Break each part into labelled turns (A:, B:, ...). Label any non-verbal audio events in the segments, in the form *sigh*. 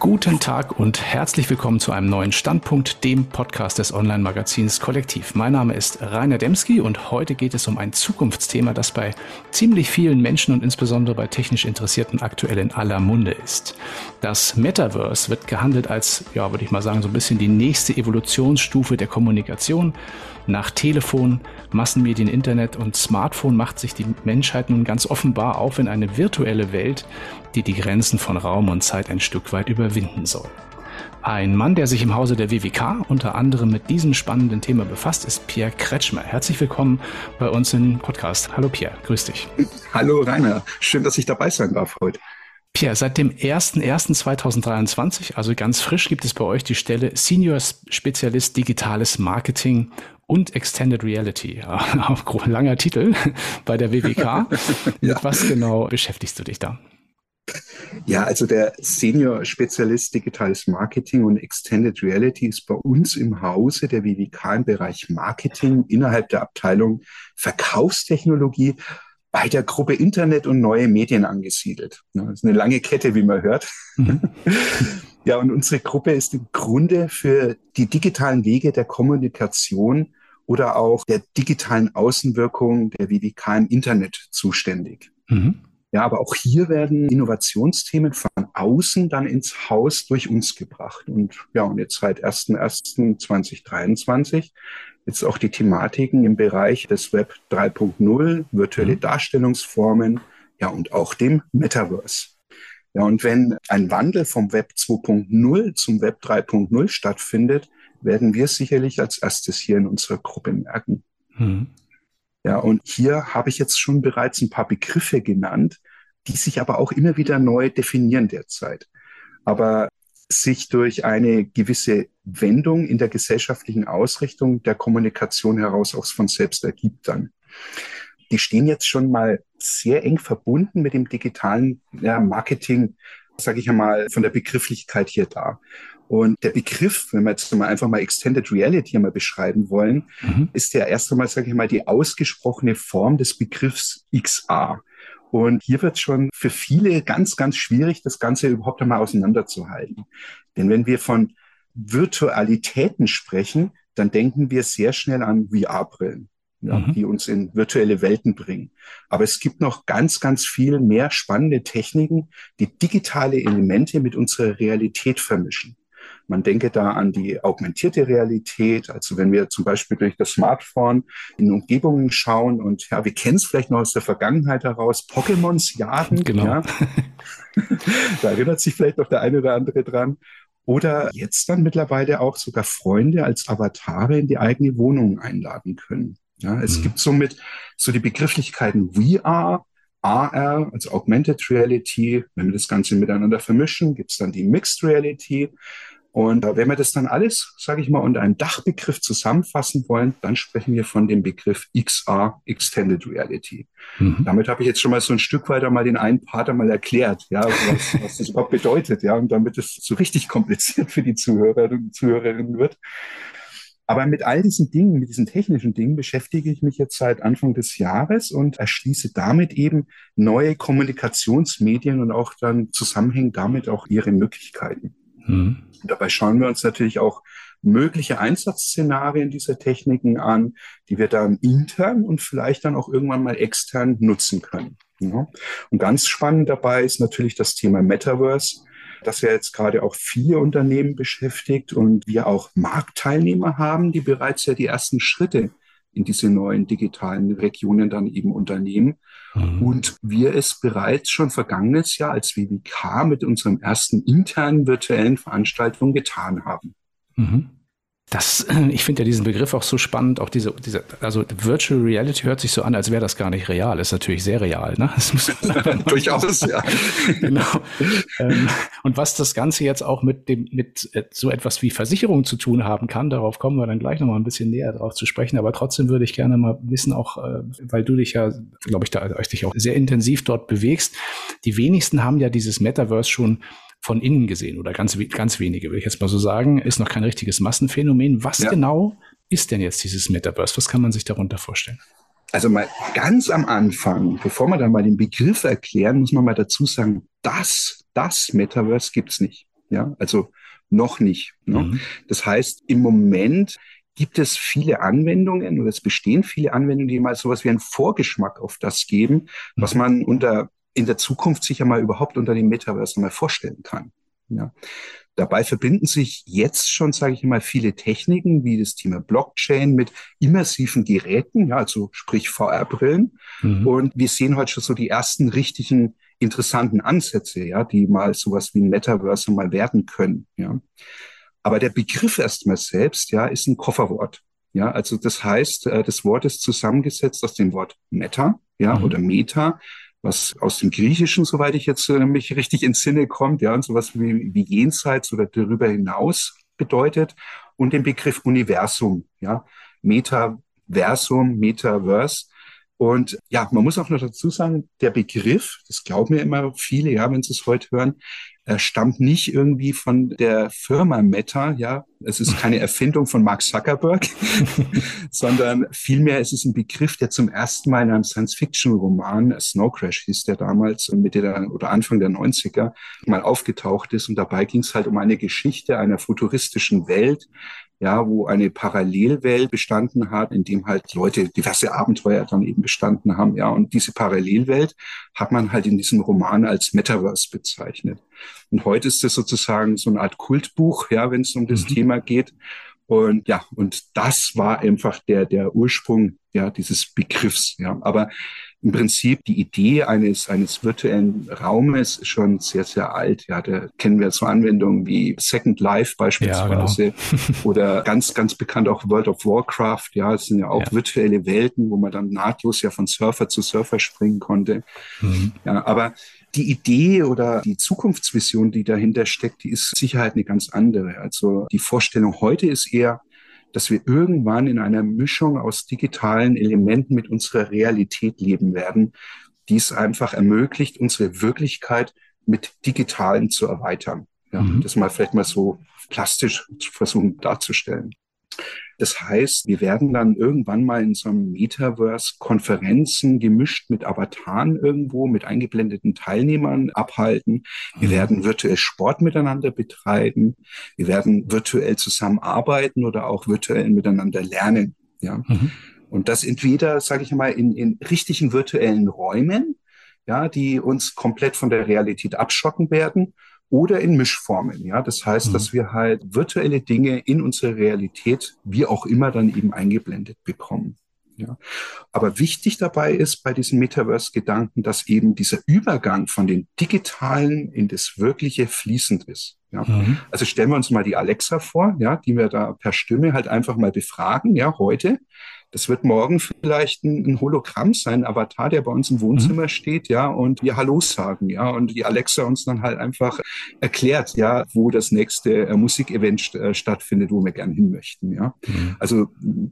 A: Guten Tag und herzlich willkommen zu einem neuen Standpunkt, dem Podcast des Online-Magazins Kollektiv. Mein Name ist Rainer Demski und heute geht es um ein Zukunftsthema, das bei ziemlich vielen Menschen und insbesondere bei technisch Interessierten aktuell in aller Munde ist. Das Metaverse wird gehandelt als, ja, würde ich mal sagen, so ein bisschen die nächste Evolutionsstufe der Kommunikation. Nach Telefon, Massenmedien, Internet und Smartphone macht sich die Menschheit nun ganz offenbar auf in eine virtuelle Welt, die die Grenzen von Raum und Zeit ein Stück weit überwinden soll. Ein Mann, der sich im Hause der WWK unter anderem mit diesem spannenden Thema befasst, ist Pierre Kretschmer. Herzlich willkommen bei uns im Podcast. Hallo Pierre, grüß dich.
B: Hallo Rainer, schön, dass ich dabei sein darf heute.
A: Pierre, seit dem 01.01.2023, also ganz frisch, gibt es bei euch die Stelle Senior Spezialist Digitales Marketing und Extended Reality. *laughs* Auch langer Titel bei der WWK. *laughs* ja. Mit was genau beschäftigst du dich da?
B: Ja, also der Senior Spezialist Digitales Marketing und Extended Reality ist bei uns im Hause der WWK im Bereich Marketing innerhalb der Abteilung Verkaufstechnologie bei der Gruppe Internet und neue Medien angesiedelt. Das ist eine lange Kette, wie man hört. Mhm. *laughs* Ja, und unsere Gruppe ist im Grunde für die digitalen Wege der Kommunikation oder auch der digitalen Außenwirkung der WWK im Internet zuständig. Mhm. Ja, aber auch hier werden Innovationsthemen von außen dann ins Haus durch uns gebracht. Und ja, und jetzt seit 1.1.2023 jetzt auch die Thematiken im Bereich des Web 3.0, virtuelle mhm. Darstellungsformen, ja, und auch dem Metaverse. Ja, und wenn ein Wandel vom Web 2.0 zum Web 3.0 stattfindet, werden wir sicherlich als erstes hier in unserer Gruppe merken. Mhm. Ja, und hier habe ich jetzt schon bereits ein paar Begriffe genannt, die sich aber auch immer wieder neu definieren derzeit. Aber sich durch eine gewisse Wendung in der gesellschaftlichen Ausrichtung der Kommunikation heraus auch von selbst ergibt dann. Die stehen jetzt schon mal sehr eng verbunden mit dem digitalen ja, Marketing, sage ich einmal, von der Begrifflichkeit hier da. Und der Begriff, wenn wir jetzt mal einfach mal Extended Reality mal beschreiben wollen, mhm. ist ja erst einmal, sage ich mal, die ausgesprochene Form des Begriffs XA. Und hier wird schon für viele ganz, ganz schwierig, das Ganze überhaupt einmal auseinanderzuhalten. Denn wenn wir von Virtualitäten sprechen, dann denken wir sehr schnell an VR-Brillen, ja, mhm. die uns in virtuelle Welten bringen. Aber es gibt noch ganz, ganz viel mehr spannende Techniken, die digitale Elemente mit unserer Realität vermischen. Man denke da an die augmentierte Realität. Also wenn wir zum Beispiel durch das Smartphone in Umgebungen schauen und ja, wir kennen es vielleicht noch aus der Vergangenheit heraus, Pokémons jagen. Genau. Ja. *laughs* da erinnert sich vielleicht noch der eine oder andere dran. Oder jetzt dann mittlerweile auch sogar Freunde als Avatare in die eigene Wohnung einladen können. Ja, es mhm. gibt somit so die Begrifflichkeiten VR, AR, also Augmented Reality. Wenn wir das Ganze miteinander vermischen, gibt es dann die Mixed Reality. Und wenn wir das dann alles, sage ich mal, unter einem Dachbegriff zusammenfassen wollen, dann sprechen wir von dem Begriff XR, Extended Reality. Mhm. Damit habe ich jetzt schon mal so ein Stück weiter mal den einen Part einmal erklärt, ja, was, was das überhaupt bedeutet, ja, und damit es so richtig kompliziert für die Zuhörer und Zuhörerinnen wird. Aber mit all diesen Dingen, mit diesen technischen Dingen beschäftige ich mich jetzt seit Anfang des Jahres und erschließe damit eben neue Kommunikationsmedien und auch dann zusammenhängend damit auch ihre Möglichkeiten. Mhm. Dabei schauen wir uns natürlich auch mögliche Einsatzszenarien dieser Techniken an, die wir dann intern und vielleicht dann auch irgendwann mal extern nutzen können. Ja. Und ganz spannend dabei ist natürlich das Thema Metaverse, das ja jetzt gerade auch viele Unternehmen beschäftigt und wir auch Marktteilnehmer haben, die bereits ja die ersten Schritte in diese neuen digitalen Regionen dann eben unternehmen. Mhm. Und wir es bereits schon vergangenes Jahr als WWK mit unserem ersten internen virtuellen Veranstaltung getan haben.
A: Mhm. Das, *clears throat* ich finde ja diesen Begriff auch so spannend, auch diese, diese, also Virtual Reality hört sich so an, als wäre das gar nicht real. Ist natürlich sehr real, ne? *laughs* Durchaus, ja. *laughs* genau. Ähm, und was das Ganze jetzt auch mit dem, mit äh, so etwas wie Versicherung zu tun haben kann, darauf kommen wir dann gleich nochmal ein bisschen näher drauf zu sprechen. Aber trotzdem würde ich gerne mal wissen, auch, äh, weil du dich ja, glaube ich, da dich auch sehr intensiv dort bewegst. Die wenigsten haben ja dieses Metaverse schon von innen gesehen oder ganz, ganz wenige, will ich jetzt mal so sagen, ist noch kein richtiges Massenphänomen. Was ja. genau ist denn jetzt dieses Metaverse? Was kann man sich darunter vorstellen?
B: Also mal ganz am Anfang, bevor wir dann mal den Begriff erklären, muss man mal dazu sagen, das, das Metaverse gibt's nicht. Ja, also noch nicht. Ne? Mhm. Das heißt, im Moment gibt es viele Anwendungen oder es bestehen viele Anwendungen, die mal sowas wie einen Vorgeschmack auf das geben, was mhm. man unter in der Zukunft sicher mal überhaupt unter dem Metaverse mal vorstellen kann. Ja. Dabei verbinden sich jetzt schon, sage ich mal, viele Techniken wie das Thema Blockchain mit immersiven Geräten, ja, also sprich VR-Brillen. Mhm. Und wir sehen heute schon so die ersten richtigen interessanten Ansätze, ja, die mal sowas wie ein Metaverse mal werden können, ja. Aber der Begriff erstmal selbst, ja, ist ein Kofferwort. Ja, also das heißt, äh, das Wort ist zusammengesetzt aus dem Wort Meta, ja, mhm. oder Meta, was aus dem Griechischen, soweit ich jetzt äh, mich richtig ins Sinne kommt, ja, und sowas wie, wie jenseits oder darüber hinaus bedeutet und den Begriff Universum, ja, Metaversum, Metaverse. Und ja, man muss auch noch dazu sagen, der Begriff, das glauben ja immer viele, ja, wenn sie es heute hören, er stammt nicht irgendwie von der Firma Meta, ja. Es ist keine *laughs* Erfindung von Mark Zuckerberg, *laughs* sondern vielmehr ist es ein Begriff, der zum ersten Mal in einem Science-Fiction-Roman, Snow Crash hieß der damals, Mitte der, oder Anfang der 90er, mal aufgetaucht ist. Und dabei ging es halt um eine Geschichte einer futuristischen Welt, ja, wo eine Parallelwelt bestanden hat, in dem halt Leute diverse Abenteuer dann eben bestanden haben, ja. Und diese Parallelwelt hat man halt in diesem Roman als Metaverse bezeichnet. Und heute ist das sozusagen so eine Art Kultbuch, ja, wenn es um das mhm. Thema geht. Und ja, und das war einfach der, der Ursprung, ja, dieses Begriffs, ja. Aber im Prinzip die Idee eines, eines virtuellen Raumes ist schon sehr, sehr alt. Ja, da kennen wir so Anwendungen wie Second Life beispielsweise ja, genau. *laughs* oder ganz, ganz bekannt auch World of Warcraft. Ja, es sind ja auch ja. virtuelle Welten, wo man dann nahtlos ja von Surfer zu Surfer springen konnte. Mhm. Ja, aber die Idee oder die Zukunftsvision, die dahinter steckt, die ist Sicherheit eine ganz andere. Also die Vorstellung heute ist eher, dass wir irgendwann in einer Mischung aus digitalen Elementen mit unserer Realität leben werden, die es einfach ermöglicht, unsere Wirklichkeit mit digitalen zu erweitern. Ja, mhm. Das mal vielleicht mal so plastisch zu versuchen darzustellen. Das heißt, wir werden dann irgendwann mal in so einem Metaverse Konferenzen gemischt mit Avataren irgendwo, mit eingeblendeten Teilnehmern abhalten. Wir mhm. werden virtuell Sport miteinander betreiben. Wir werden virtuell zusammenarbeiten oder auch virtuell miteinander lernen. Ja. Mhm. Und das entweder, sage ich mal, in, in richtigen virtuellen Räumen, ja, die uns komplett von der Realität abschotten werden oder in Mischformen. Ja, das heißt, mhm. dass wir halt virtuelle Dinge in unsere Realität, wie auch immer, dann eben eingeblendet bekommen. Ja. Aber wichtig dabei ist bei diesem Metaverse-Gedanken, dass eben dieser Übergang von den digitalen in das Wirkliche fließend ist. Ja. Mhm. Also stellen wir uns mal die Alexa vor, ja, die wir da per Stimme halt einfach mal befragen, ja, heute. Das wird morgen vielleicht ein, ein Hologramm sein, ein Avatar, der bei uns im Wohnzimmer mhm. steht, ja, und wir Hallo sagen, ja, und die Alexa uns dann halt einfach erklärt, ja, wo das nächste äh, Musikevent äh, stattfindet, wo wir gern hin möchten, ja. Mhm. Also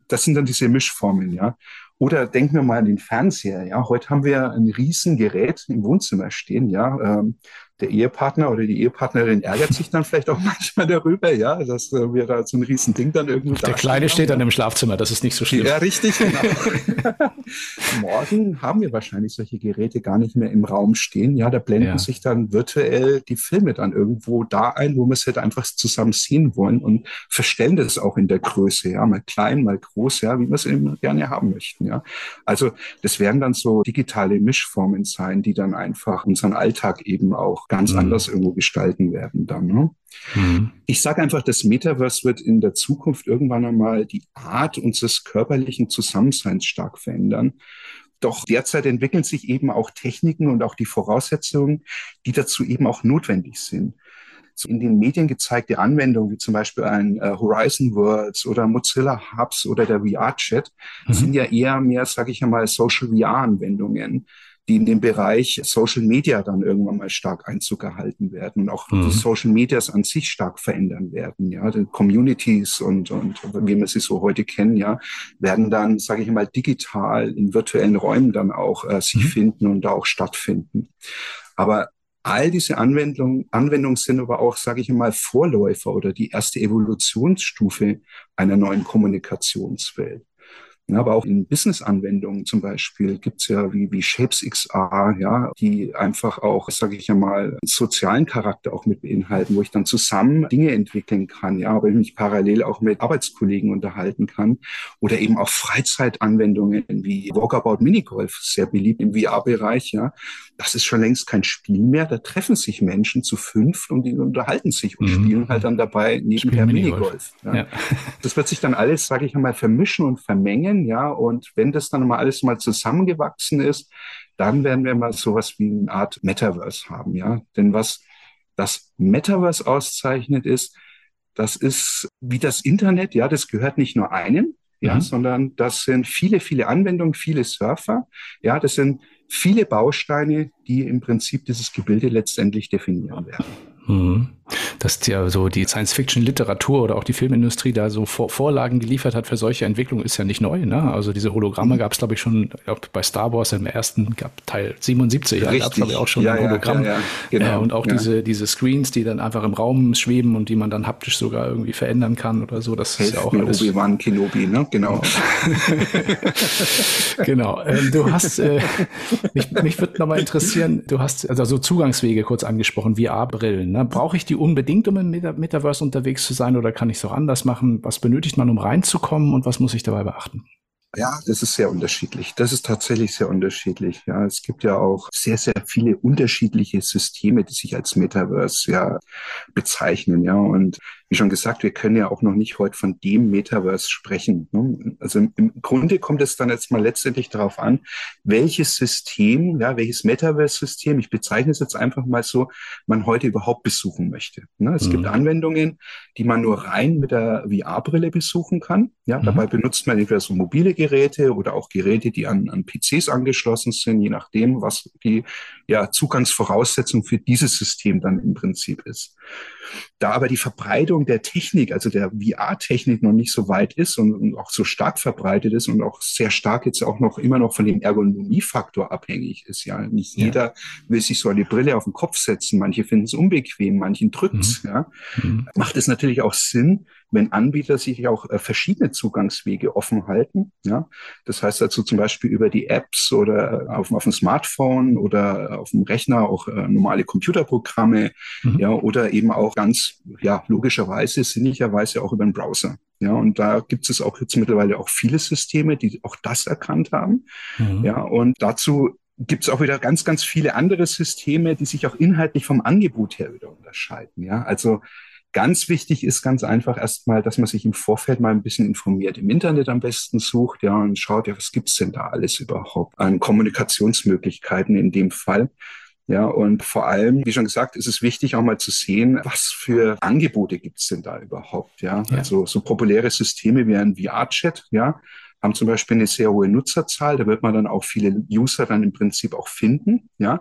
B: das sind dann diese Mischformen, ja. Oder denken wir mal an den Fernseher. Ja, heute haben wir ein Riesengerät im Wohnzimmer stehen. Ja, ähm, der Ehepartner oder die Ehepartnerin ärgert sich dann vielleicht auch *laughs* manchmal darüber, ja, dass äh, wir da so ein Riesending dann irgendwo
A: Der Kleine haben. steht dann im Schlafzimmer, das ist nicht so schlimm.
B: Ja, richtig, genau. *laughs* Morgen haben wir wahrscheinlich solche Geräte gar nicht mehr im Raum stehen. Ja, da blenden ja. sich dann virtuell die Filme dann irgendwo da ein, wo wir es halt einfach zusammen sehen wollen und verstellen das auch in der Größe, ja, mal klein, mal groß, ja, wie wir es eben gerne haben möchten, ja. Also das werden dann so digitale Mischformen sein, die dann einfach unseren Alltag eben auch ganz mhm. anders irgendwo gestalten werden dann. Ne? Mhm. Ich sage einfach, das Metaverse wird in der Zukunft irgendwann einmal die Art unseres körperlichen Zusammenseins stark verändern. Doch derzeit entwickeln sich eben auch Techniken und auch die Voraussetzungen, die dazu eben auch notwendig sind in den Medien gezeigte Anwendungen, wie zum Beispiel ein äh, Horizon Worlds oder Mozilla Hubs oder der VR-Chat, mhm. sind ja eher mehr, sage ich einmal, Social VR-Anwendungen die in dem Bereich Social Media dann irgendwann mal stark Einzug erhalten werden und auch mhm. die Social Medias an sich stark verändern werden. Ja, die Communities und, und wie wir sie so heute kennen, ja, werden dann, sage ich mal, digital in virtuellen Räumen dann auch äh, sich mhm. finden und da auch stattfinden. Aber all diese Anwendungen, Anwendungen sind aber auch, sage ich mal, Vorläufer oder die erste Evolutionsstufe einer neuen Kommunikationswelt. Aber auch in Business-Anwendungen zum Beispiel gibt's ja wie, wie Shapes XR, ja, die einfach auch, sage ich ja mal, sozialen Charakter auch mit beinhalten, wo ich dann zusammen Dinge entwickeln kann, ja, aber ich mich parallel auch mit Arbeitskollegen unterhalten kann. Oder eben auch Freizeitanwendungen wie Walkabout Minigolf, sehr beliebt im VR-Bereich, ja. Das ist schon längst kein Spiel mehr. Da treffen sich Menschen zu fünf und die unterhalten sich und mhm. spielen halt dann dabei nebenher Minigolf. Minigolf ja. Ja. Das wird sich dann alles, sage ich einmal, vermischen und vermengen, ja. Und wenn das dann mal alles mal zusammengewachsen ist, dann werden wir mal sowas wie eine Art Metaverse haben, ja. Denn was das Metaverse auszeichnet ist, das ist wie das Internet, ja, das gehört nicht nur einem, ja, mhm. sondern das sind viele, viele Anwendungen, viele Surfer, ja, das sind viele Bausteine, die im Prinzip dieses Gebilde letztendlich definieren werden.
A: Mhm dass ja so die Science-Fiction-Literatur oder auch die Filmindustrie da so Vor Vorlagen geliefert hat für solche Entwicklungen, ist ja nicht neu. Ne? Also diese Hologramme mhm. gab es, glaube ich, schon glaub, bei Star Wars im ersten gab Teil 77, ja, gab es, glaube ich, auch schon ja, ein Hologramm. Ja, ja, genau, äh, und auch diese, diese Screens, die dann einfach im Raum schweben und die man dann haptisch sogar irgendwie verändern kann oder so. Das Helft ist ja auch alles.
B: Obi-Wan Kenobi, ne? Genau. *laughs*
A: genau. Ähm, du hast, äh, mich, mich würde nochmal interessieren, du hast also so Zugangswege kurz angesprochen, VR-Brillen. Ne? Brauche ich die unbedingt? um im Meta Metaverse unterwegs zu sein oder kann ich es auch anders machen? Was benötigt man, um reinzukommen und was muss ich dabei beachten?
B: Ja, das ist sehr unterschiedlich. Das ist tatsächlich sehr unterschiedlich. Ja, es gibt ja auch sehr, sehr viele unterschiedliche Systeme, die sich als Metaverse ja bezeichnen. Ja, und wie schon gesagt, wir können ja auch noch nicht heute von dem Metaverse sprechen. Ne? Also im, Grunde kommt es dann jetzt mal letztendlich darauf an, welches System, ja, welches Metaverse-System, ich bezeichne es jetzt einfach mal so, man heute überhaupt besuchen möchte. Ne? Es mhm. gibt Anwendungen, die man nur rein mit der VR-Brille besuchen kann. Ja, mhm. dabei benutzt man entweder so mobile Geräte oder auch Geräte, die an, an PCs angeschlossen sind, je nachdem, was die ja, Zugangsvoraussetzung für dieses System dann im Prinzip ist. Da aber die Verbreitung der Technik, also der VR-Technik noch nicht so weit ist und, und, auch so stark verbreitet ist und auch sehr stark jetzt auch noch immer noch von dem Ergonomiefaktor abhängig ist. Ja, nicht ja. jeder will sich so eine Brille auf den Kopf setzen. Manche finden es unbequem, manchen drückt's. Mhm. Ja, mhm. macht es natürlich auch Sinn, wenn Anbieter sich auch äh, verschiedene Zugangswege offen halten. Ja, das heißt also zum Beispiel über die Apps oder auf, auf dem Smartphone oder auf dem Rechner auch äh, normale Computerprogramme. Mhm. Ja, oder eben auch ganz, ja, logischerweise, sinnigerweise auch über den Browser. Ja, und da gibt es auch jetzt mittlerweile auch viele Systeme, die auch das erkannt haben. Mhm. Ja, und dazu gibt es auch wieder ganz, ganz viele andere Systeme, die sich auch inhaltlich vom Angebot her wieder unterscheiden. Ja, also Ganz wichtig ist ganz einfach erstmal, dass man sich im Vorfeld mal ein bisschen informiert, im Internet am besten sucht, ja, und schaut, ja, was gibt's denn da alles überhaupt an Kommunikationsmöglichkeiten in dem Fall. Ja, und vor allem, wie schon gesagt, ist es wichtig auch mal zu sehen, was für Angebote gibt's denn da überhaupt, ja? ja. Also so populäre Systeme wie ein VR-Chat, ja, haben zum Beispiel eine sehr hohe Nutzerzahl, da wird man dann auch viele User dann im Prinzip auch finden, ja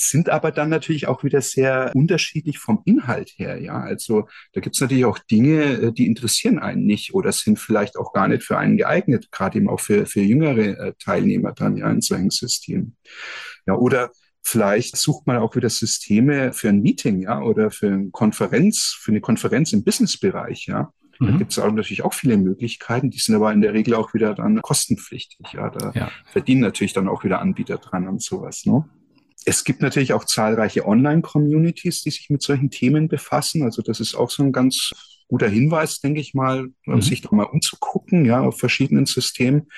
B: sind aber dann natürlich auch wieder sehr unterschiedlich vom Inhalt her. Ja, also da gibt es natürlich auch Dinge, äh, die interessieren einen nicht oder sind vielleicht auch gar nicht für einen geeignet, gerade eben auch für, für jüngere äh, Teilnehmer dann ja in solchen Systemen. Ja, oder Vielleicht sucht man auch wieder Systeme für ein Meeting, ja, oder für eine Konferenz, für eine Konferenz im Businessbereich, ja. Da mhm. gibt es auch natürlich auch viele Möglichkeiten, die sind aber in der Regel auch wieder dann kostenpflichtig. Ja, da ja. verdienen natürlich dann auch wieder Anbieter dran und sowas. Ne? Es gibt natürlich auch zahlreiche Online-Communities, die sich mit solchen Themen befassen. Also das ist auch so ein ganz guter Hinweis, denke ich mal, mhm. sich doch mal umzugucken, ja, auf verschiedenen Systemen.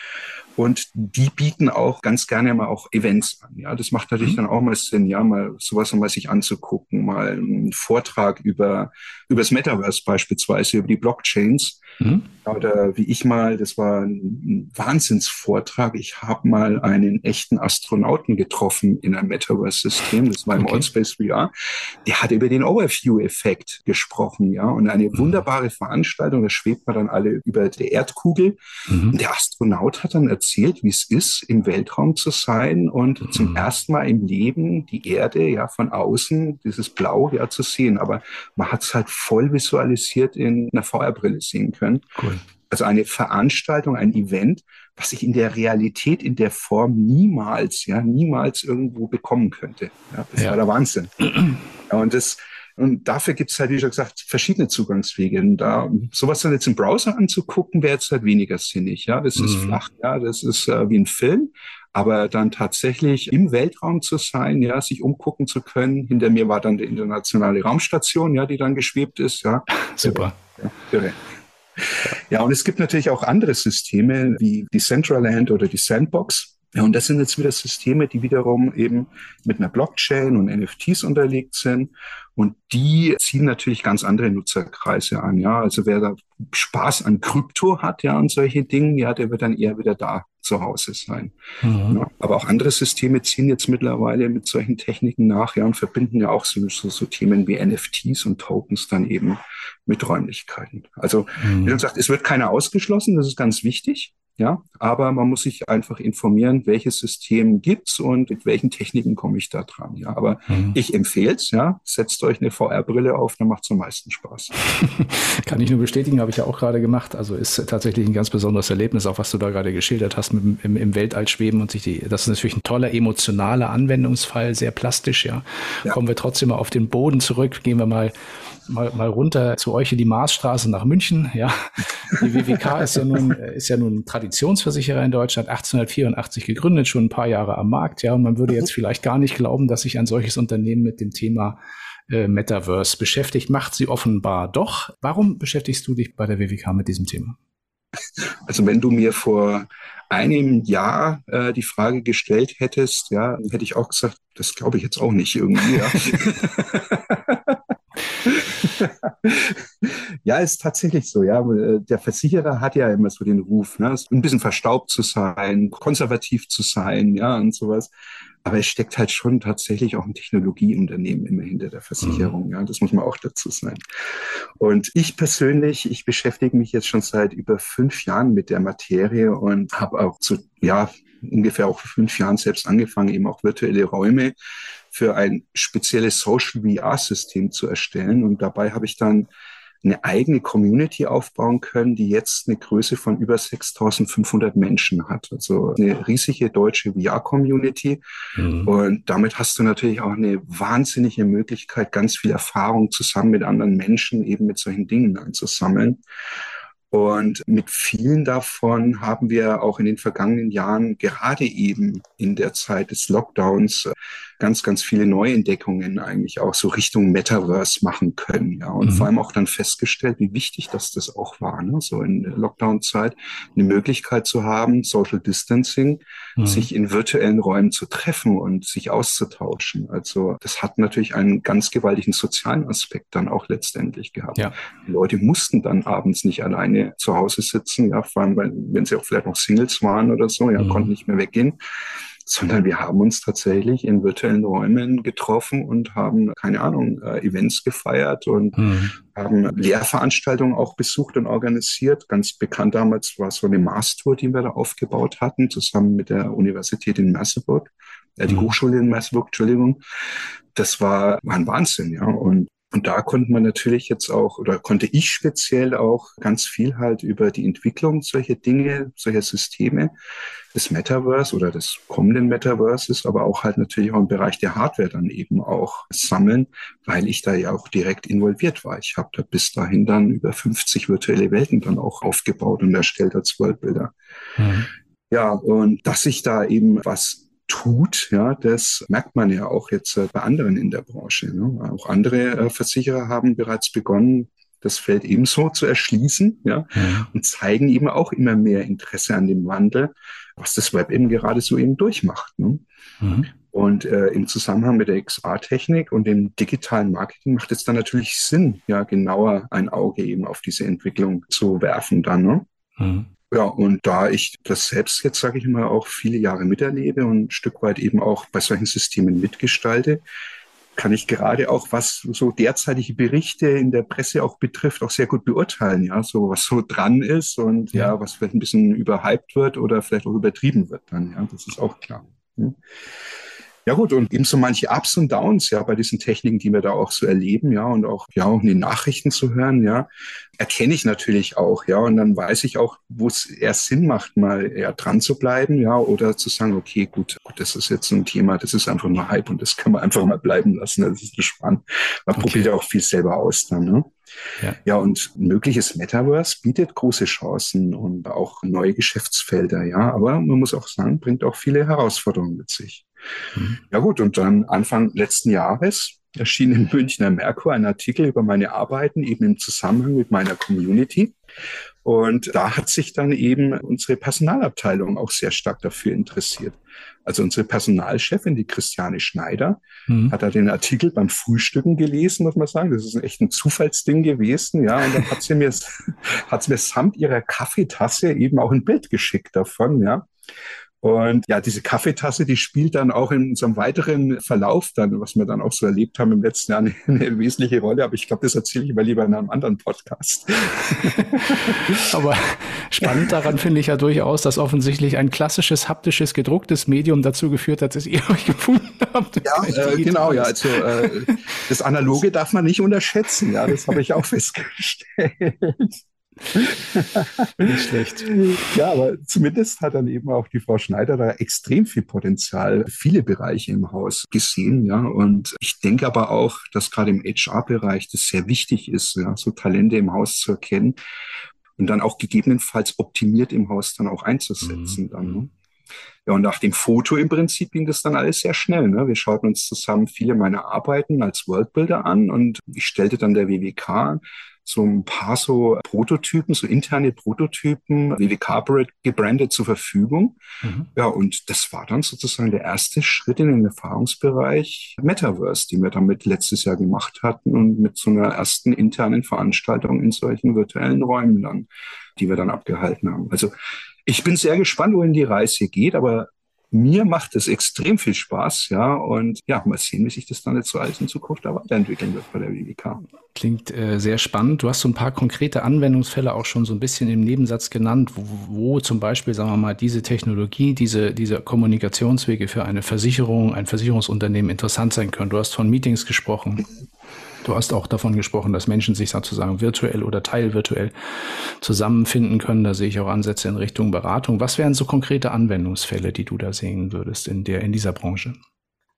B: Und die bieten auch ganz gerne mal auch Events an. Ja, das macht natürlich mhm. dann auch mal Sinn, ja, mal sowas mal sich anzugucken, mal einen Vortrag über, über das Metaverse beispielsweise, über die Blockchains. Mhm. Oder wie ich mal, das war ein Wahnsinnsvortrag. Ich habe mal einen echten Astronauten getroffen in einem Metaverse-System. Das war im okay. Allspace VR. Der hat über den Overview-Effekt gesprochen, ja, und eine mhm. wunderbare Veranstaltung. Da schwebt man dann alle über der Erdkugel. Mhm. Und der Astronaut hat dann erzählt, wie es ist, im Weltraum zu sein und mhm. zum ersten Mal im Leben die Erde ja von außen, dieses Blau ja zu sehen. Aber man hat es halt voll visualisiert in einer VR-Brille sehen können. Cool. Also eine Veranstaltung, ein Event, was ich in der Realität in der Form niemals, ja, niemals irgendwo bekommen könnte. Ja, das ja. war der Wahnsinn. Ja, und das, Und dafür gibt es halt, wie schon gesagt, verschiedene Zugangswege. Und da sowas dann jetzt im Browser anzugucken, wäre jetzt halt weniger sinnig. Ja, das mhm. ist flach, ja, das ist äh, wie ein Film. Aber dann tatsächlich im Weltraum zu sein, ja, sich umgucken zu können. Hinter mir war dann die internationale Raumstation, ja, die dann geschwebt ist, ja. *laughs*
A: Super.
B: Ja, irre. Ja, und es gibt natürlich auch andere Systeme wie die Centraland oder die Sandbox. Ja, und das sind jetzt wieder Systeme, die wiederum eben mit einer Blockchain und NFTs unterlegt sind. Und die ziehen natürlich ganz andere Nutzerkreise an. Ja, also wer da Spaß an Krypto hat, ja, und solche Dinge, ja, der wird dann eher wieder da zu Hause sein. Mhm. Ja, aber auch andere Systeme ziehen jetzt mittlerweile mit solchen Techniken nach, ja, und verbinden ja auch so, so, so Themen wie NFTs und Tokens dann eben mit Räumlichkeiten. Also, mhm. wie gesagt, es wird keiner ausgeschlossen, das ist ganz wichtig. Ja, aber man muss sich einfach informieren, welches System gibt's und mit welchen Techniken komme ich da dran. Ja, aber mhm. ich empfehle es, ja, setzt euch eine VR-Brille auf, dann macht's am meisten Spaß. *laughs*
A: Kann ich nur bestätigen, habe ich ja auch gerade gemacht. Also ist tatsächlich ein ganz besonderes Erlebnis, auch was du da gerade geschildert hast mit, im, im Weltall schweben und sich die, das ist natürlich ein toller emotionaler Anwendungsfall, sehr plastisch, ja. ja. Kommen wir trotzdem mal auf den Boden zurück, gehen wir mal mal, mal runter zu euch in die Marsstraße nach München. Ja, die WWK ist ja nun ist ja nun Traditionsversicherer in Deutschland, 1884 gegründet, schon ein paar Jahre am Markt. Ja, und man würde jetzt vielleicht gar nicht glauben, dass sich ein solches Unternehmen mit dem Thema äh, Metaverse beschäftigt. Macht sie offenbar doch. Warum beschäftigst du dich bei der WWK mit diesem Thema?
B: Also wenn du mir vor einem Jahr äh, die Frage gestellt hättest, ja, hätte ich auch gesagt, das glaube ich jetzt auch nicht irgendwie. Ja. *laughs* *laughs* ja, ist tatsächlich so. Ja, der Versicherer hat ja immer so den Ruf, ne, ein bisschen verstaubt zu sein, konservativ zu sein, ja und sowas. Aber es steckt halt schon tatsächlich auch ein Technologieunternehmen immer hinter der Versicherung. Mhm. Ja, das muss man auch dazu sein. Und ich persönlich, ich beschäftige mich jetzt schon seit über fünf Jahren mit der Materie und habe auch zu, ja, ungefähr auch vor fünf Jahren selbst angefangen, eben auch virtuelle Räume für ein spezielles Social VR-System zu erstellen. Und dabei habe ich dann eine eigene Community aufbauen können, die jetzt eine Größe von über 6500 Menschen hat. Also eine riesige deutsche VR-Community. Mhm. Und damit hast du natürlich auch eine wahnsinnige Möglichkeit, ganz viel Erfahrung zusammen mit anderen Menschen eben mit solchen Dingen einzusammeln. Und mit vielen davon haben wir auch in den vergangenen Jahren gerade eben in der Zeit des Lockdowns ganz, ganz viele Neuentdeckungen eigentlich auch so Richtung Metaverse machen können. Ja, und mhm. vor allem auch dann festgestellt, wie wichtig das das auch war, ne? so in Lockdown-Zeit eine Möglichkeit zu haben, Social Distancing, mhm. sich in virtuellen Räumen zu treffen und sich auszutauschen. Also das hat natürlich einen ganz gewaltigen sozialen Aspekt dann auch letztendlich gehabt. Ja. Die Leute mussten dann abends nicht alleine zu Hause sitzen, ja, vor allem, wenn sie auch vielleicht noch Singles waren oder so, ja, mhm. konnten nicht mehr weggehen sondern wir haben uns tatsächlich in virtuellen Räumen getroffen und haben, keine Ahnung, äh, Events gefeiert und mhm. haben Lehrveranstaltungen auch besucht und organisiert. Ganz bekannt damals war so eine Mars-Tour, die wir da aufgebaut hatten, zusammen mit der Universität in Merseburg, äh, die mhm. Hochschule in Merseburg, Entschuldigung. Das war, war ein Wahnsinn, ja. Und und da konnte man natürlich jetzt auch, oder konnte ich speziell auch ganz viel halt über die Entwicklung solcher Dinge, solcher Systeme des Metaverse oder des kommenden Metaverses, aber auch halt natürlich auch im Bereich der Hardware dann eben auch sammeln, weil ich da ja auch direkt involviert war. Ich habe da bis dahin dann über 50 virtuelle Welten dann auch aufgebaut und erstellt als Worldbilder. Mhm. Ja, und dass ich da eben was tut, ja, das merkt man ja auch jetzt äh, bei anderen in der Branche. Ne? Auch andere äh, Versicherer haben bereits begonnen, das Feld ebenso zu erschließen, ja, ja, und zeigen eben auch immer mehr Interesse an dem Wandel, was das Web eben gerade so eben durchmacht. Ne? Mhm. Und äh, im Zusammenhang mit der XR-Technik und dem digitalen Marketing macht es dann natürlich Sinn, ja, genauer ein Auge eben auf diese Entwicklung zu werfen dann. Ne? Mhm. Ja, und da ich das selbst jetzt, sage ich mal, auch viele Jahre miterlebe und ein Stück weit eben auch bei solchen Systemen mitgestalte, kann ich gerade auch, was so derzeitige Berichte in der Presse auch betrifft, auch sehr gut beurteilen, ja, so was so dran ist und ja, ja was vielleicht ein bisschen überhyped wird oder vielleicht auch übertrieben wird dann, ja, das ist auch klar. Hm. Ja gut, und eben so manche Ups und Downs, ja, bei diesen Techniken, die wir da auch so erleben, ja, und auch, ja, auch in den Nachrichten zu hören, ja, erkenne ich natürlich auch, ja, und dann weiß ich auch, wo es eher Sinn macht, mal eher dran zu bleiben, ja, oder zu sagen, okay, gut, gut, das ist jetzt ein Thema, das ist einfach nur Hype und das kann man einfach mal bleiben lassen, das ist spannend. Man okay. probiert ja auch viel selber aus dann, ne? Ja. ja, und ein mögliches Metaverse bietet große Chancen und auch neue Geschäftsfelder, ja, aber man muss auch sagen, bringt auch viele Herausforderungen mit sich. Mhm. Ja gut, und dann Anfang letzten Jahres erschien im Münchner Merkur ein Artikel über meine Arbeiten eben im Zusammenhang mit meiner Community. Und da hat sich dann eben unsere Personalabteilung auch sehr stark dafür interessiert. Also unsere Personalchefin, die Christiane Schneider, mhm. hat da den Artikel beim Frühstücken gelesen, muss man sagen. Das ist echt ein Zufallsding gewesen, ja. Und dann hat sie mir, *laughs* hat sie mir samt ihrer Kaffeetasse eben auch ein Bild geschickt davon, ja. Und ja, diese Kaffeetasse, die spielt dann auch in unserem weiteren Verlauf dann, was wir dann auch so erlebt haben im letzten Jahr, eine, *laughs* eine wesentliche Rolle. Aber ich glaube, das erzähle ich mal lieber in einem anderen Podcast. *laughs*
A: Aber spannend daran finde ich ja durchaus, dass offensichtlich ein klassisches haptisches gedrucktes Medium dazu geführt hat, dass ihr *laughs* euch gefunden habt.
B: Ja, äh, genau, ja. Also äh, das Analoge darf man nicht unterschätzen. Ja, das habe ich auch festgestellt. *laughs*
A: Nicht schlecht.
B: Ja, aber zumindest hat dann eben auch die Frau Schneider da extrem viel Potenzial, viele Bereiche im Haus gesehen, ja. Und ich denke aber auch, dass gerade im HR-Bereich das sehr wichtig ist, ja, so Talente im Haus zu erkennen und dann auch gegebenenfalls optimiert im Haus dann auch einzusetzen. Mhm. Dann, ne? Ja, und nach dem Foto im Prinzip ging das dann alles sehr schnell. Ne? Wir schauten uns zusammen viele meiner Arbeiten als Worldbuilder an und ich stellte dann der WWK so ein paar so Prototypen, so interne Prototypen, WWK gebrandet zur Verfügung. Mhm. Ja, und das war dann sozusagen der erste Schritt in den Erfahrungsbereich Metaverse, den wir damit letztes Jahr gemacht hatten und mit so einer ersten internen Veranstaltung in solchen virtuellen Räumen dann, die wir dann abgehalten haben. Also ich bin sehr gespannt, wohin die Reise geht, aber mir macht es extrem viel Spaß, ja. Und ja, mal sehen, wie sich das dann jetzt alles in Zukunft da weiterentwickeln wird bei der WWK.
A: Klingt äh, sehr spannend. Du hast so ein paar konkrete Anwendungsfälle auch schon so ein bisschen im Nebensatz genannt, wo, wo zum Beispiel, sagen wir mal, diese Technologie, diese, diese Kommunikationswege für eine Versicherung, ein Versicherungsunternehmen interessant sein können. Du hast von Meetings gesprochen. Du hast auch davon gesprochen, dass Menschen sich sozusagen virtuell oder teilvirtuell zusammenfinden können. Da sehe ich auch Ansätze in Richtung Beratung. Was wären so konkrete Anwendungsfälle, die du da sehen würdest in der, in dieser Branche?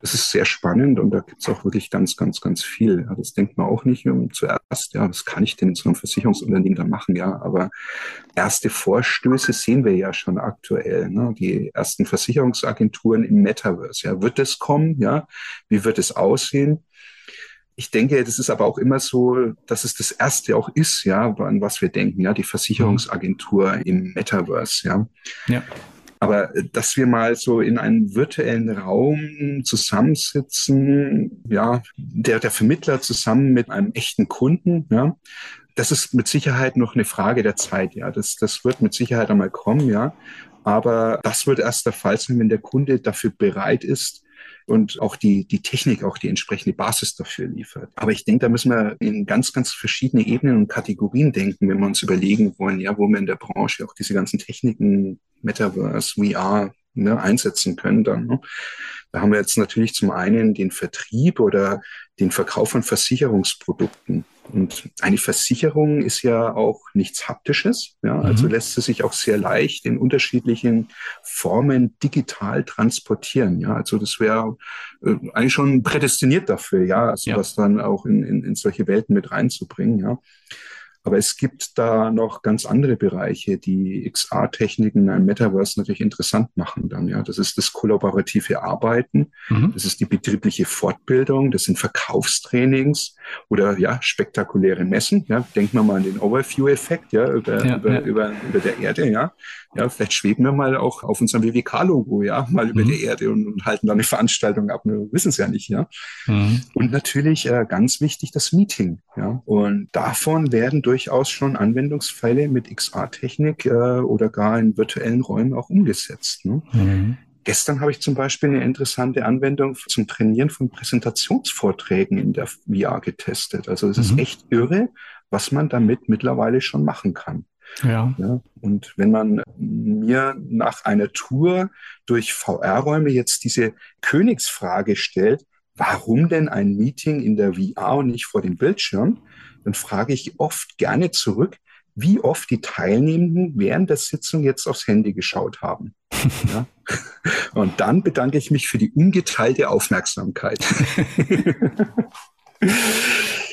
B: Das ist sehr spannend und da gibt es auch wirklich ganz, ganz, ganz viel. Ja, das denkt man auch nicht um, zuerst, ja, was kann ich denn in so einem Versicherungsunternehmen da machen, ja, aber erste Vorstöße sehen wir ja schon aktuell, ne? die ersten Versicherungsagenturen im Metaverse, ja, wird es kommen, ja, wie wird es aussehen? Ich denke, das ist aber auch immer so, dass es das erste auch ist, ja, an was wir denken, ja, die Versicherungsagentur im Metaverse, ja. Ja. Aber äh, dass wir mal so in einem virtuellen Raum zusammensitzen, ja, der, der Vermittler zusammen mit einem echten Kunden, ja, das ist mit Sicherheit noch eine Frage der Zeit, ja. Das, das wird mit Sicherheit einmal kommen, ja. Aber das wird erst der Fall sein, wenn der Kunde dafür bereit ist, und auch die, die Technik auch die entsprechende Basis dafür liefert. Aber ich denke, da müssen wir in ganz, ganz verschiedene Ebenen und Kategorien denken, wenn wir uns überlegen wollen, ja, wo wir in der Branche auch diese ganzen Techniken, Metaverse, VR, ne, einsetzen können dann. Ne? Da haben wir jetzt natürlich zum einen den Vertrieb oder den Verkauf von Versicherungsprodukten. Und eine Versicherung ist ja auch nichts Haptisches. Ja, mhm. also lässt sie sich auch sehr leicht in unterschiedlichen Formen digital transportieren. Ja, also das wäre äh, eigentlich schon prädestiniert dafür, ja, also ja. dann auch in, in, in solche Welten mit reinzubringen. Ja. Aber es gibt da noch ganz andere Bereiche, die XR-Techniken im Metaverse natürlich interessant machen dann, ja. Das ist das kollaborative Arbeiten, mhm. das ist die betriebliche Fortbildung, das sind Verkaufstrainings oder ja, spektakuläre Messen, ja. Denken wir mal an den Overview-Effekt, ja, über, ja, über, ja. Über, über der Erde, ja. Ja, vielleicht schweben wir mal auch auf unserem WWK-Logo, ja, mal über mhm. die Erde und, und, halten dann eine Veranstaltung ab. Wir wissen es ja nicht, ja. Mhm. Und natürlich äh, ganz wichtig das Meeting, ja. Und davon werden durchaus schon Anwendungsfälle mit XR-Technik äh, oder gar in virtuellen Räumen auch umgesetzt. Ne? Mhm. Gestern habe ich zum Beispiel eine interessante Anwendung zum Trainieren von Präsentationsvorträgen in der VR getestet. Also es ist mhm. echt irre, was man damit mittlerweile schon machen kann. Ja. ja. Und wenn man mir nach einer Tour durch VR-Räume jetzt diese Königsfrage stellt, warum denn ein Meeting in der VR und nicht vor dem Bildschirm, dann frage ich oft gerne zurück, wie oft die Teilnehmenden während der Sitzung jetzt aufs Handy geschaut haben. *laughs* Ja? Und dann bedanke ich mich für die ungeteilte Aufmerksamkeit. *laughs*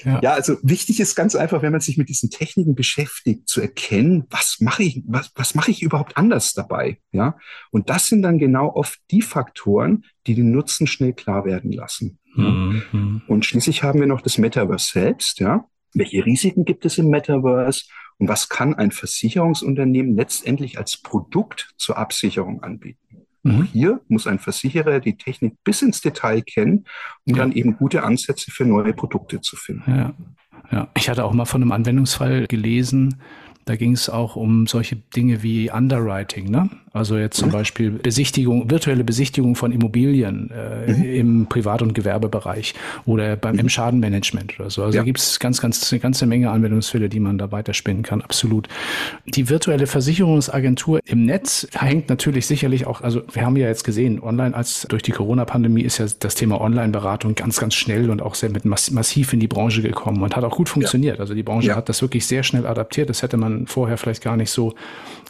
B: Ja. ja. also wichtig ist ganz einfach, wenn man sich mit diesen Techniken beschäftigt, zu erkennen, was mache ich, was, was mache ich überhaupt anders dabei? Ja, und das sind dann genau oft die Faktoren, die den Nutzen schnell klar werden lassen. Mhm. Und schließlich haben wir noch das Metaverse selbst. Ja, welche Risiken gibt es im Metaverse? Und was kann ein Versicherungsunternehmen letztendlich als Produkt zur Absicherung anbieten? Mhm. Hier muss ein Versicherer die Technik bis ins Detail kennen, um ja. dann eben gute Ansätze für neue Produkte zu finden.
A: Ja. ja, ich hatte auch mal von einem Anwendungsfall gelesen, da ging es auch um solche Dinge wie Underwriting, ne? Also jetzt zum mhm. Beispiel Besichtigung, virtuelle Besichtigung von Immobilien äh, mhm. im Privat- und Gewerbebereich oder beim mhm. im Schadenmanagement oder so. Also ja. da gibt es ganz, ganz eine ganze Menge Anwendungsfälle, die man da weiterspinnen kann, absolut. Die virtuelle Versicherungsagentur im Netz hängt natürlich sicherlich auch, also wir haben ja jetzt gesehen, online als durch die Corona-Pandemie ist ja das Thema Online-Beratung ganz, ganz schnell und auch sehr mit massiv in die Branche gekommen und hat auch gut funktioniert. Ja. Also die Branche ja. hat das wirklich sehr schnell adaptiert. Das hätte man vorher vielleicht gar nicht so,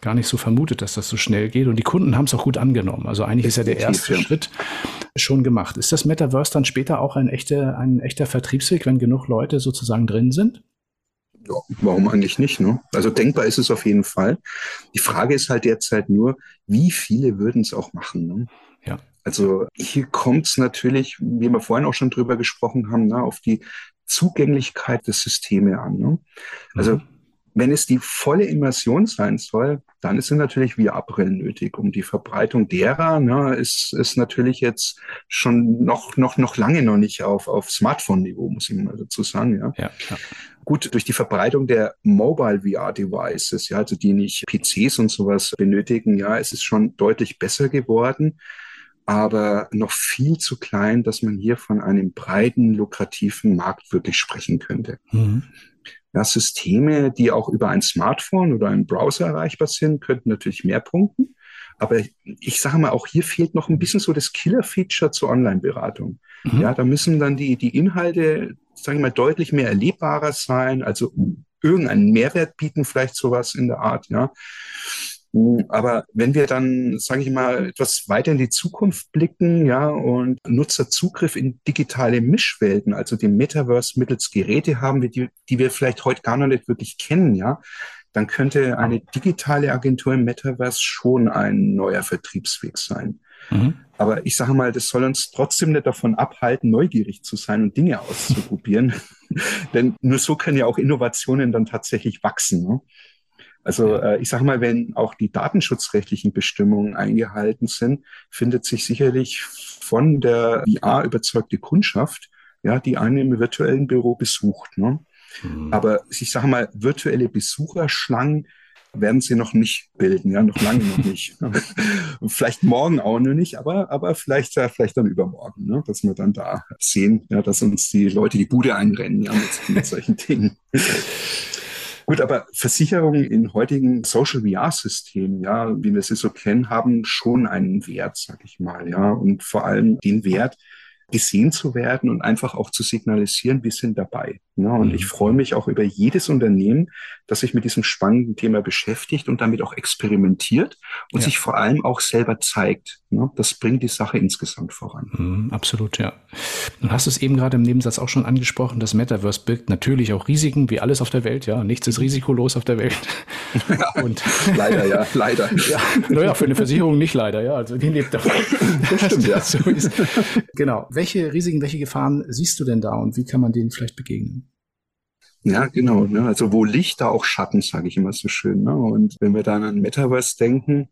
A: gar nicht so vermutet, dass das so schnell geht. Und die Kunden haben es auch gut angenommen. Also eigentlich ist ja der erste Schritt schon gemacht. Ist das Metaverse dann später auch ein echter, ein echter Vertriebsweg, wenn genug Leute sozusagen drin sind?
B: Ja, warum eigentlich nicht? Ne? Also denkbar ist es auf jeden Fall. Die Frage ist halt derzeit nur, wie viele würden es auch machen? Ne? Ja. Also hier kommt es natürlich, wie wir vorhin auch schon drüber gesprochen haben, ne, auf die Zugänglichkeit des Systems an. Ne? Also mhm. Wenn es die volle Immersion sein soll, dann sind natürlich VR-Brillen nötig. Um die Verbreitung derer ne, ist, ist natürlich jetzt schon noch, noch, noch lange noch nicht auf, auf Smartphone-Niveau, muss ich mal dazu sagen. Ja. Ja, ja. Gut, durch die Verbreitung der Mobile VR-Devices, ja, also die nicht PCs und sowas benötigen, ja, ist es schon deutlich besser geworden aber noch viel zu klein, dass man hier von einem breiten, lukrativen Markt wirklich sprechen könnte. Mhm. Ja, Systeme, die auch über ein Smartphone oder einen Browser erreichbar sind, könnten natürlich mehr punkten. Aber ich sage mal, auch hier fehlt noch ein bisschen so das Killer-Feature zur Online-Beratung. Mhm. Ja, da müssen dann die, die Inhalte, sagen wir mal, deutlich mehr erlebbarer sein, also irgendeinen Mehrwert bieten, vielleicht sowas in der Art, ja. Aber wenn wir dann, sage ich mal, etwas weiter in die Zukunft blicken, ja, und Nutzerzugriff in digitale Mischwelten, also dem Metaverse mittels Geräte haben, die, die wir vielleicht heute gar noch nicht wirklich kennen, ja, dann könnte eine digitale Agentur im Metaverse schon ein neuer Vertriebsweg sein. Mhm. Aber ich sage mal, das soll uns trotzdem nicht davon abhalten, neugierig zu sein und Dinge auszuprobieren. *laughs* Denn nur so können ja auch Innovationen dann tatsächlich wachsen. Ne? Also äh, ich sage mal, wenn auch die datenschutzrechtlichen Bestimmungen eingehalten sind, findet sich sicherlich von der VR überzeugte Kundschaft, ja, die einen im virtuellen Büro besucht. Ne? Mhm. Aber ich sage mal, virtuelle Besucherschlangen werden sie noch nicht bilden, ja, noch lange noch nicht. *laughs* vielleicht morgen auch noch nicht, aber, aber vielleicht, ja, vielleicht dann übermorgen, ne? dass wir dann da sehen, ja, dass uns die Leute die Bude einrennen, ja, mit, mit solchen Dingen. *laughs* Gut, aber Versicherungen in heutigen Social VR-Systemen, ja, wie wir sie so kennen, haben schon einen Wert, sag ich mal, ja, und vor allem den Wert, gesehen zu werden und einfach auch zu signalisieren, wir sind dabei. Ne? Und mhm. ich freue mich auch über jedes Unternehmen, das sich mit diesem spannenden Thema beschäftigt und damit auch experimentiert und ja. sich vor allem auch selber zeigt. Ne? Das bringt die Sache insgesamt voran.
A: Mhm, absolut, ja. Du hast es eben gerade im Nebensatz auch schon angesprochen, das Metaverse birgt natürlich auch Risiken, wie alles auf der Welt. Ja, nichts ist risikolos auf der Welt. *laughs*
B: und leider, ja, leider. *laughs*
A: ja, naja, für eine Versicherung nicht leider, ja. Also die lebt davon. Das stimmt, ja. *laughs* So ist. Genau welche Risiken, welche Gefahren siehst du denn da und wie kann man denen vielleicht begegnen?
B: Ja, genau. Ne? Also wo Licht, da auch Schatten, sage ich immer so schön. Ne? Und wenn wir dann an Metaverse denken,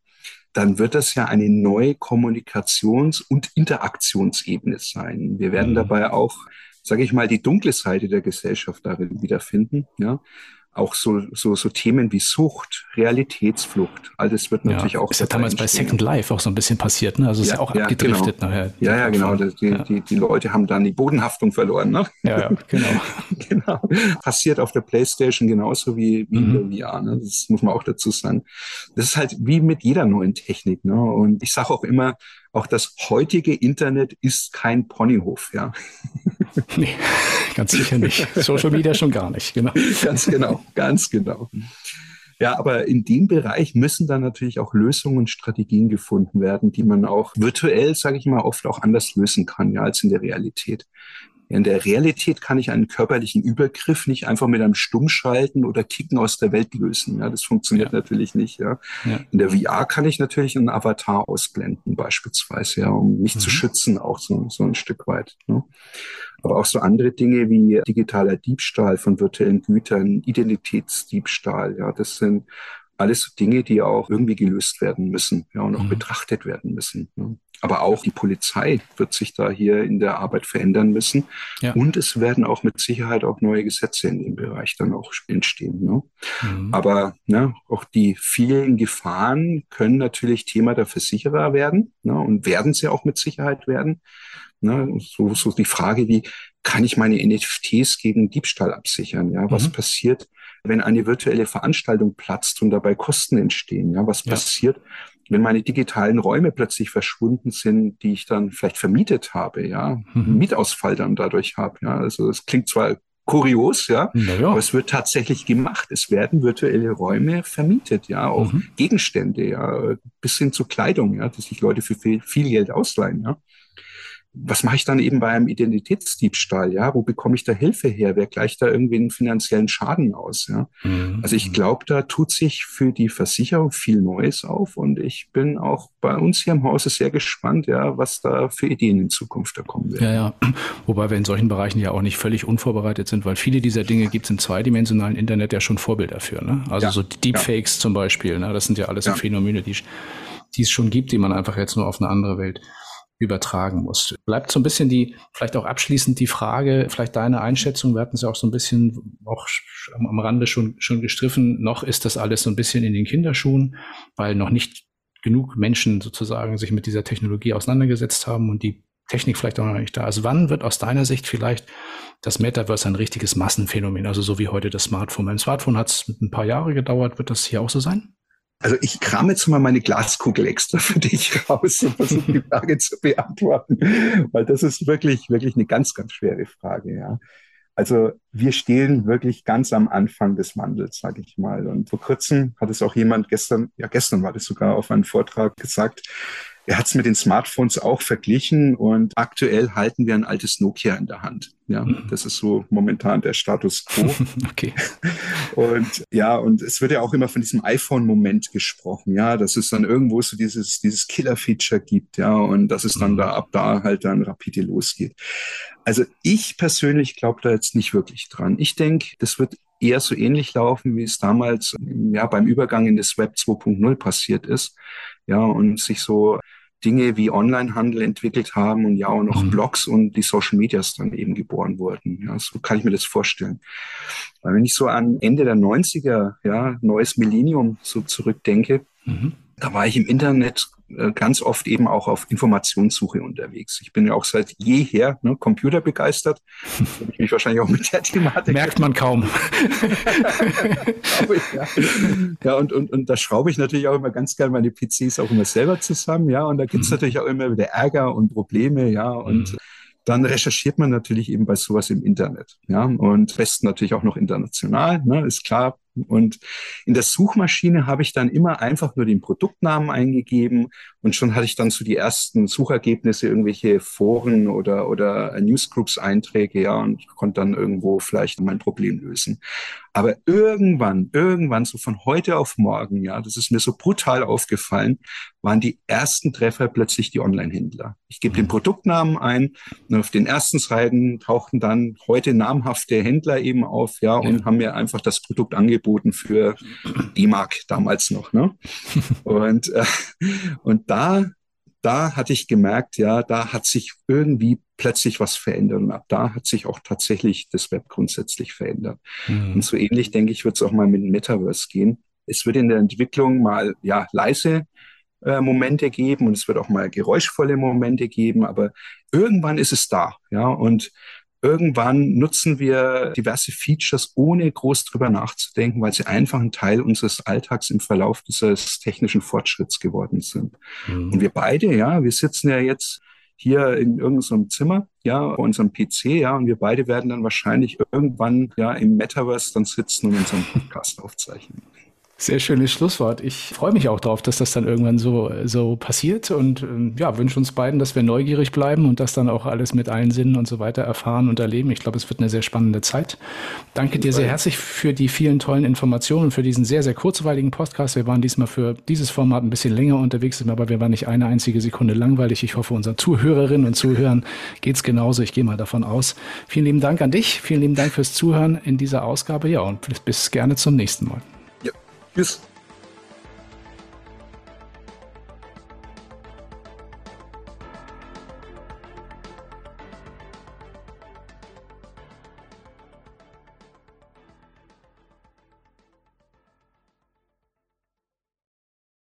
B: dann wird das ja eine neue Kommunikations- und Interaktionsebene sein. Wir werden mhm. dabei auch, sage ich mal, die dunkle Seite der Gesellschaft darin wiederfinden. Ja? Auch so, so, so Themen wie Sucht, Realitätsflucht, all das wird natürlich
A: ja,
B: auch.
A: Ist ja damals bei Second Life auch so ein bisschen passiert, ne? Also ist ja, auch abgedriftet
B: genau.
A: nachher.
B: Ja, ja, genau. Die, ja. Die, die Leute haben dann die Bodenhaftung verloren, ne?
A: Ja, ja genau. *laughs*
B: genau. Passiert auf der Playstation genauso wie, wie mhm. in der VR, ne? Das muss man auch dazu sagen. Das ist halt wie mit jeder neuen Technik, ne? Und ich sage auch immer, auch das heutige Internet ist kein Ponyhof, ja. *laughs*
A: Nee, ganz sicher nicht. Social Media schon gar nicht,
B: genau. *laughs* Ganz genau, ganz genau. Ja, aber in dem Bereich müssen dann natürlich auch Lösungen und Strategien gefunden werden, die man auch virtuell, sage ich mal, oft auch anders lösen kann, ja, als in der Realität. In der Realität kann ich einen körperlichen Übergriff nicht einfach mit einem Stummschalten oder Kicken aus der Welt lösen. Ja, das funktioniert ja. natürlich nicht. Ja. ja. In der VR kann ich natürlich einen Avatar ausblenden, beispielsweise, ja, um mich mhm. zu schützen, auch so, so ein Stück weit. Ne. Aber auch so andere Dinge wie digitaler Diebstahl von virtuellen Gütern, Identitätsdiebstahl, ja, das sind alles Dinge, die auch irgendwie gelöst werden müssen, ja, und auch mhm. betrachtet werden müssen. Ne. Aber auch die Polizei wird sich da hier in der Arbeit verändern müssen. Ja. Und es werden auch mit Sicherheit auch neue Gesetze in dem Bereich dann auch entstehen. Ne? Mhm. Aber ne, auch die vielen Gefahren können natürlich Thema der Versicherer werden ne, und werden sie auch mit Sicherheit werden. Ne? So, so die Frage, wie kann ich meine NFTs gegen Diebstahl absichern? Ja, was mhm. passiert, wenn eine virtuelle Veranstaltung platzt und dabei Kosten entstehen? Ja, was ja. passiert, wenn meine digitalen Räume plötzlich verschwunden sind, die ich dann vielleicht vermietet habe, ja, mhm. Mietausfall dann dadurch habe, ja, also es klingt zwar kurios, ja, ja, aber es wird tatsächlich gemacht. Es werden virtuelle Räume vermietet, ja, auch mhm. Gegenstände, ja, bis hin zu Kleidung, ja, dass sich Leute für viel, viel Geld ausleihen, ja was mache ich dann eben bei einem Identitätsdiebstahl? Ja, wo bekomme ich da Hilfe her? Wer gleicht da irgendwie einen finanziellen Schaden aus? Ja, mhm. also ich glaube, da tut sich für die Versicherung viel Neues auf und ich bin auch bei uns hier im Hause sehr gespannt, ja, was da für Ideen in Zukunft da kommen werden.
A: Ja, ja. *clears throat* Wobei wir in solchen Bereichen ja auch nicht völlig unvorbereitet sind, weil viele dieser Dinge gibt es im zweidimensionalen Internet ja schon Vorbilder für. Ne? Also ja. so Deepfakes ja. zum Beispiel. Ne? Das sind ja alles so Phänomene, die die es schon gibt, die man einfach jetzt nur auf eine andere Welt übertragen muss. Bleibt so ein bisschen die, vielleicht auch abschließend die Frage, vielleicht deine Einschätzung, wir hatten es ja auch so ein bisschen auch am Rande schon, schon gestriffen, noch ist das alles so ein bisschen in den Kinderschuhen, weil noch nicht genug Menschen sozusagen sich mit dieser Technologie auseinandergesetzt haben und die Technik vielleicht auch noch nicht da ist. Wann wird aus deiner Sicht vielleicht das Metaverse ein richtiges Massenphänomen, also so wie heute das Smartphone? Beim Smartphone hat es ein paar Jahre gedauert, wird das hier auch so sein?
B: Also ich kram jetzt mal meine Glaskugel extra für dich raus und versuche die *laughs* Frage zu beantworten, weil das ist wirklich, wirklich eine ganz, ganz schwere Frage, ja. Also wir stehen wirklich ganz am Anfang des Wandels, sage ich mal. Und vor kurzem hat es auch jemand gestern, ja gestern war das sogar auf einem Vortrag gesagt, er hat es mit den Smartphones auch verglichen und aktuell halten wir ein altes Nokia in der Hand. Ja, mhm. das ist so momentan der Status quo. *laughs*
A: okay.
B: Und ja, und es wird ja auch immer von diesem iPhone-Moment gesprochen, ja, dass es dann irgendwo so dieses, dieses Killer-Feature gibt, ja, und dass es dann mhm. da ab da halt dann rapide losgeht. Also ich persönlich glaube da jetzt nicht wirklich dran. Ich denke, das wird eher so ähnlich laufen, wie es damals ja beim Übergang in das Web 2.0 passiert ist. Ja, und sich so Dinge wie Onlinehandel entwickelt haben und ja auch noch mhm. Blogs und die Social Medias dann eben geboren wurden. Ja, so kann ich mir das vorstellen. Weil wenn ich so an Ende der 90er, ja, neues Millennium so zurückdenke, mhm da war ich im Internet ganz oft eben auch auf Informationssuche unterwegs. Ich bin ja auch seit jeher ne, Computer begeistert. *laughs* ich mich wahrscheinlich auch mit der Thematik.
A: Merkt man kaum.
B: ich, ja. ja, und, und, und da schraube ich natürlich auch immer ganz gerne meine PCs auch immer selber zusammen, ja. Und da gibt's mhm. natürlich auch immer wieder Ärger und Probleme, ja. Und mhm dann recherchiert man natürlich eben bei sowas im Internet. Ja, und besten natürlich auch noch international, ne, ist klar. Und in der Suchmaschine habe ich dann immer einfach nur den Produktnamen eingegeben und schon hatte ich dann so die ersten Suchergebnisse, irgendwelche Foren oder, oder Newsgroups-Einträge, ja, und konnte dann irgendwo vielleicht mein Problem lösen. Aber irgendwann, irgendwann, so von heute auf morgen, ja, das ist mir so brutal aufgefallen, waren die ersten Treffer plötzlich die Online-Händler. Ich gebe den mhm. Produktnamen ein und auf den ersten Seiten tauchten dann heute namhafte Händler eben auf, ja, und ja. haben mir einfach das Produkt angeboten für D-Mark damals noch, ne? *laughs* und, äh, und da da hatte ich gemerkt, ja, da hat sich irgendwie plötzlich was verändert. Und ab da hat sich auch tatsächlich das Web grundsätzlich verändert. Mhm. Und so ähnlich, denke ich, wird es auch mal mit dem Metaverse gehen. Es wird in der Entwicklung mal, ja, leise äh, Momente geben und es wird auch mal geräuschvolle Momente geben, aber irgendwann ist es da, ja, und irgendwann nutzen wir diverse Features, ohne groß drüber nachzudenken, weil sie einfach ein Teil unseres Alltags im Verlauf dieses technischen Fortschritts geworden sind. Mhm. Und wir beide, ja, wir sitzen ja jetzt hier in irgendeinem Zimmer, ja, auf unserem PC, ja, und wir beide werden dann wahrscheinlich irgendwann, ja, im Metaverse dann sitzen und unseren Podcast *laughs* aufzeichnen.
A: Sehr schönes Schlusswort. Ich freue mich auch darauf, dass das dann irgendwann so, so passiert und ähm, ja, wünsche uns beiden, dass wir neugierig bleiben und das dann auch alles mit allen Sinnen und so weiter erfahren und erleben. Ich glaube, es wird eine sehr spannende Zeit. Danke dir sehr herzlich für die vielen tollen Informationen und für diesen sehr, sehr kurzweiligen Podcast. Wir waren diesmal für dieses Format ein bisschen länger unterwegs, aber wir waren nicht eine einzige Sekunde langweilig. Ich hoffe, unseren Zuhörerinnen und Zuhörern geht's genauso. Ich gehe mal davon aus. Vielen lieben Dank an dich. Vielen lieben Dank fürs Zuhören in dieser Ausgabe. Ja, und bis gerne zum nächsten Mal.
B: из